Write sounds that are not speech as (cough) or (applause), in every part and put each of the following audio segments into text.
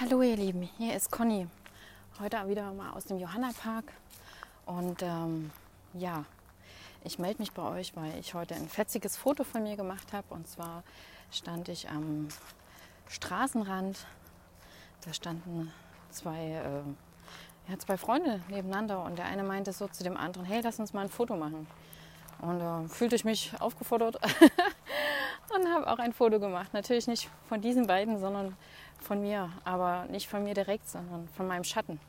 Hallo ihr Lieben, hier ist Conny. Heute wieder mal aus dem Johanna-Park. Und ähm, ja, ich melde mich bei euch, weil ich heute ein fetziges Foto von mir gemacht habe. Und zwar stand ich am Straßenrand. Da standen zwei, äh, ja, zwei Freunde nebeneinander und der eine meinte so zu dem anderen, hey, lass uns mal ein Foto machen. Und da äh, fühlte ich mich aufgefordert (laughs) und habe auch ein Foto gemacht. Natürlich nicht von diesen beiden, sondern von mir, aber nicht von mir direkt, sondern von meinem Schatten.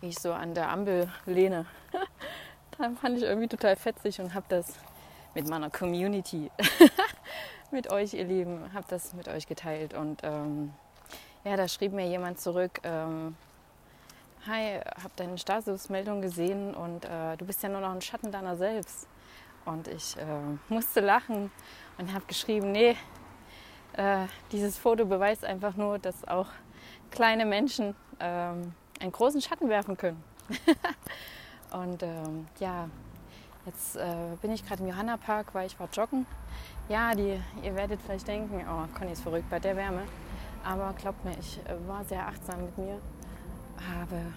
Wie ich so an der Ampel lehne. (laughs) da fand ich irgendwie total fetzig und habe das mit meiner Community, (laughs) mit euch, ihr Lieben, habe das mit euch geteilt. Und ähm, ja, da schrieb mir jemand zurück, ähm, Hi, habe deine Statusmeldung gesehen und äh, du bist ja nur noch ein Schatten deiner selbst. Und ich äh, musste lachen und habe geschrieben, nee, äh, dieses Foto beweist einfach nur, dass auch kleine Menschen ähm, einen großen Schatten werfen können. (laughs) und ähm, ja, jetzt äh, bin ich gerade im Johanna-Park, weil ich war joggen. Ja, die, ihr werdet vielleicht denken, oh, Conny ist verrückt bei der Wärme. Aber glaubt mir, ich äh, war sehr achtsam mit mir, habe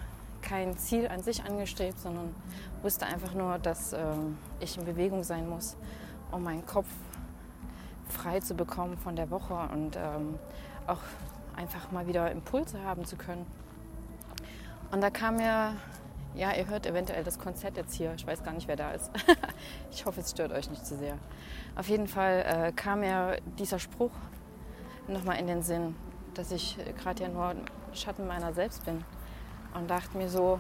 kein Ziel an sich angestrebt, sondern wusste einfach nur, dass äh, ich in Bewegung sein muss, um meinen Kopf frei zu bekommen von der Woche und ähm, auch einfach mal wieder Impulse haben zu können. Und da kam mir, ja, ihr hört eventuell das Konzert jetzt hier, ich weiß gar nicht, wer da ist. (laughs) ich hoffe, es stört euch nicht zu sehr. Auf jeden Fall äh, kam mir dieser Spruch nochmal in den Sinn, dass ich gerade ja nur Schatten meiner selbst bin. Und dachte mir so,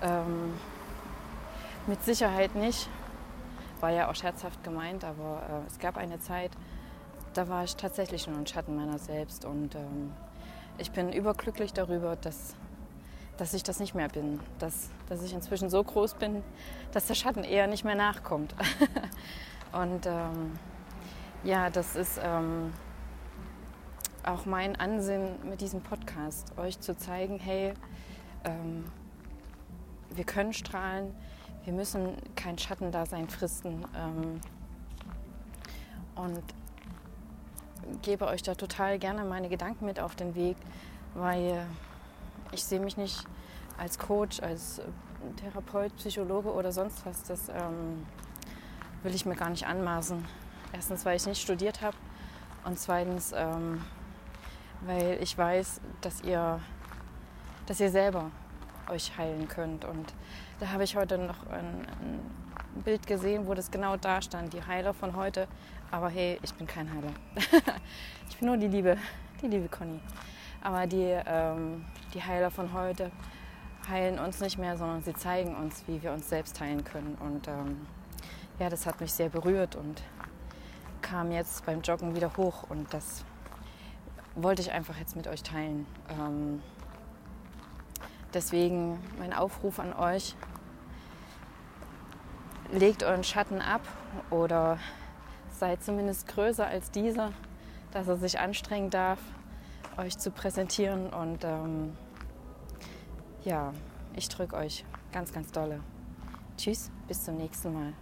ähm, mit Sicherheit nicht, war ja auch scherzhaft gemeint, aber äh, es gab eine Zeit, da war ich tatsächlich nur ein Schatten meiner selbst. Und ähm, ich bin überglücklich darüber, dass, dass ich das nicht mehr bin. Dass, dass ich inzwischen so groß bin, dass der Schatten eher nicht mehr nachkommt. (laughs) und ähm, ja, das ist ähm, auch mein Ansinn mit diesem Podcast, euch zu zeigen, hey, ähm, wir können strahlen, wir müssen kein Schattendasein fristen. Ähm, und gebe euch da total gerne meine Gedanken mit auf den Weg, weil ich sehe mich nicht als Coach, als Therapeut, Psychologe oder sonst was. Das ähm, will ich mir gar nicht anmaßen. Erstens, weil ich nicht studiert habe und zweitens, ähm, weil ich weiß, dass ihr, dass ihr selber euch heilen könnt. Und da habe ich heute noch ein, ein, Bild gesehen, wo das genau da stand, die Heiler von heute. Aber hey, ich bin kein Heiler. (laughs) ich bin nur die liebe, die liebe Conny. Aber die, ähm, die Heiler von heute heilen uns nicht mehr, sondern sie zeigen uns, wie wir uns selbst heilen können. Und ähm, ja, das hat mich sehr berührt und kam jetzt beim Joggen wieder hoch. Und das wollte ich einfach jetzt mit euch teilen. Ähm, Deswegen mein Aufruf an euch, legt euren Schatten ab oder seid zumindest größer als dieser, dass er sich anstrengen darf, euch zu präsentieren. Und ähm, ja, ich drücke euch ganz, ganz dolle. Tschüss, bis zum nächsten Mal.